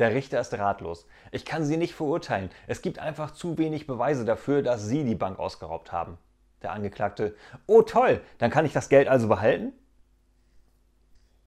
Der Richter ist ratlos. Ich kann Sie nicht verurteilen. Es gibt einfach zu wenig Beweise dafür, dass Sie die Bank ausgeraubt haben. Der Angeklagte. Oh toll, dann kann ich das Geld also behalten?